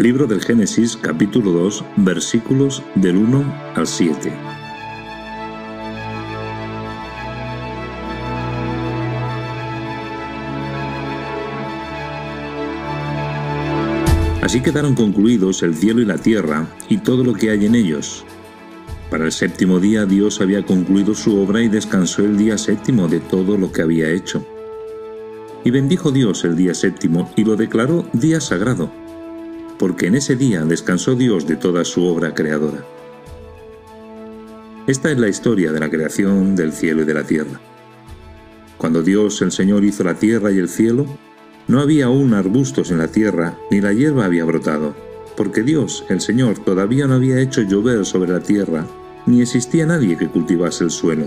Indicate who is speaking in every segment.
Speaker 1: Libro del Génesis capítulo 2 versículos del 1 al 7. Así quedaron concluidos el cielo y la tierra y todo lo que hay en ellos. Para el séptimo día Dios había concluido su obra y descansó el día séptimo de todo lo que había hecho. Y bendijo Dios el día séptimo y lo declaró día sagrado, porque en ese día descansó Dios de toda su obra creadora. Esta es la historia de la creación del cielo y de la tierra. Cuando Dios el Señor hizo la tierra y el cielo, no había aún arbustos en la tierra, ni la hierba había brotado, porque Dios, el Señor, todavía no había hecho llover sobre la tierra, ni existía nadie que cultivase el suelo.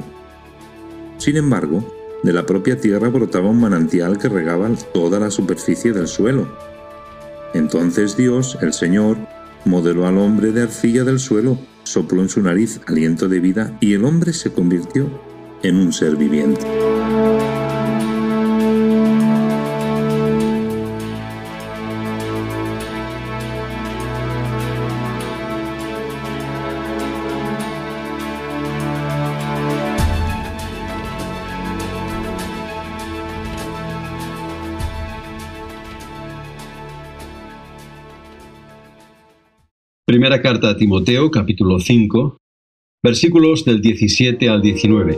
Speaker 1: Sin embargo, de la propia tierra brotaba un manantial que regaba toda la superficie del suelo. Entonces Dios, el Señor, modeló al hombre de arcilla del suelo, sopló en su nariz aliento de vida y el hombre se convirtió en un ser viviente.
Speaker 2: Primera carta a Timoteo, capítulo 5, versículos del 17 al 19.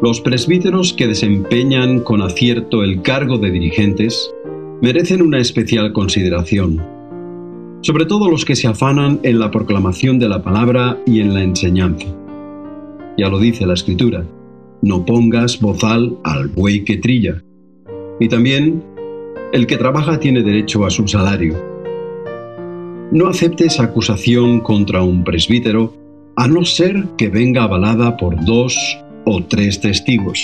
Speaker 2: Los presbíteros que desempeñan con acierto el cargo de dirigentes merecen una especial consideración, sobre todo los que se afanan en la proclamación de la palabra y en la enseñanza. Ya lo dice la Escritura, no pongas bozal al buey que trilla y también, el que trabaja tiene derecho a su salario. No aceptes acusación contra un presbítero a no ser que venga avalada por dos o tres testigos.